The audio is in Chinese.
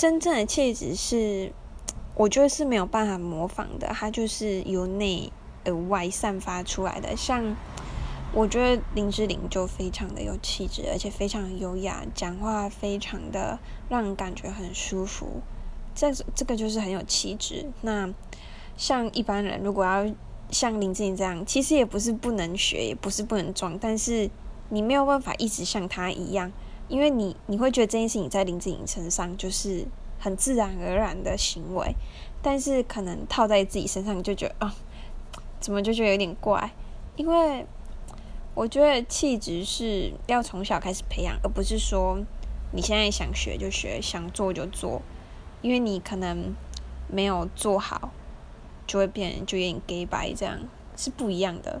真正的气质是，我觉得是没有办法模仿的，它就是由内而外散发出来的。像我觉得林志玲就非常的有气质，而且非常优雅，讲话非常的让人感觉很舒服。这这个就是很有气质。那像一般人如果要像林志玲这样，其实也不是不能学，也不是不能装，但是你没有办法一直像她一样。因为你你会觉得这件事情在林志颖身上就是很自然而然的行为，但是可能套在自己身上你就觉得啊，怎么就觉得有点怪？因为我觉得气质是要从小开始培养，而不是说你现在想学就学，想做就做，因为你可能没有做好，就会变就有点 gay 白，这样是不一样的。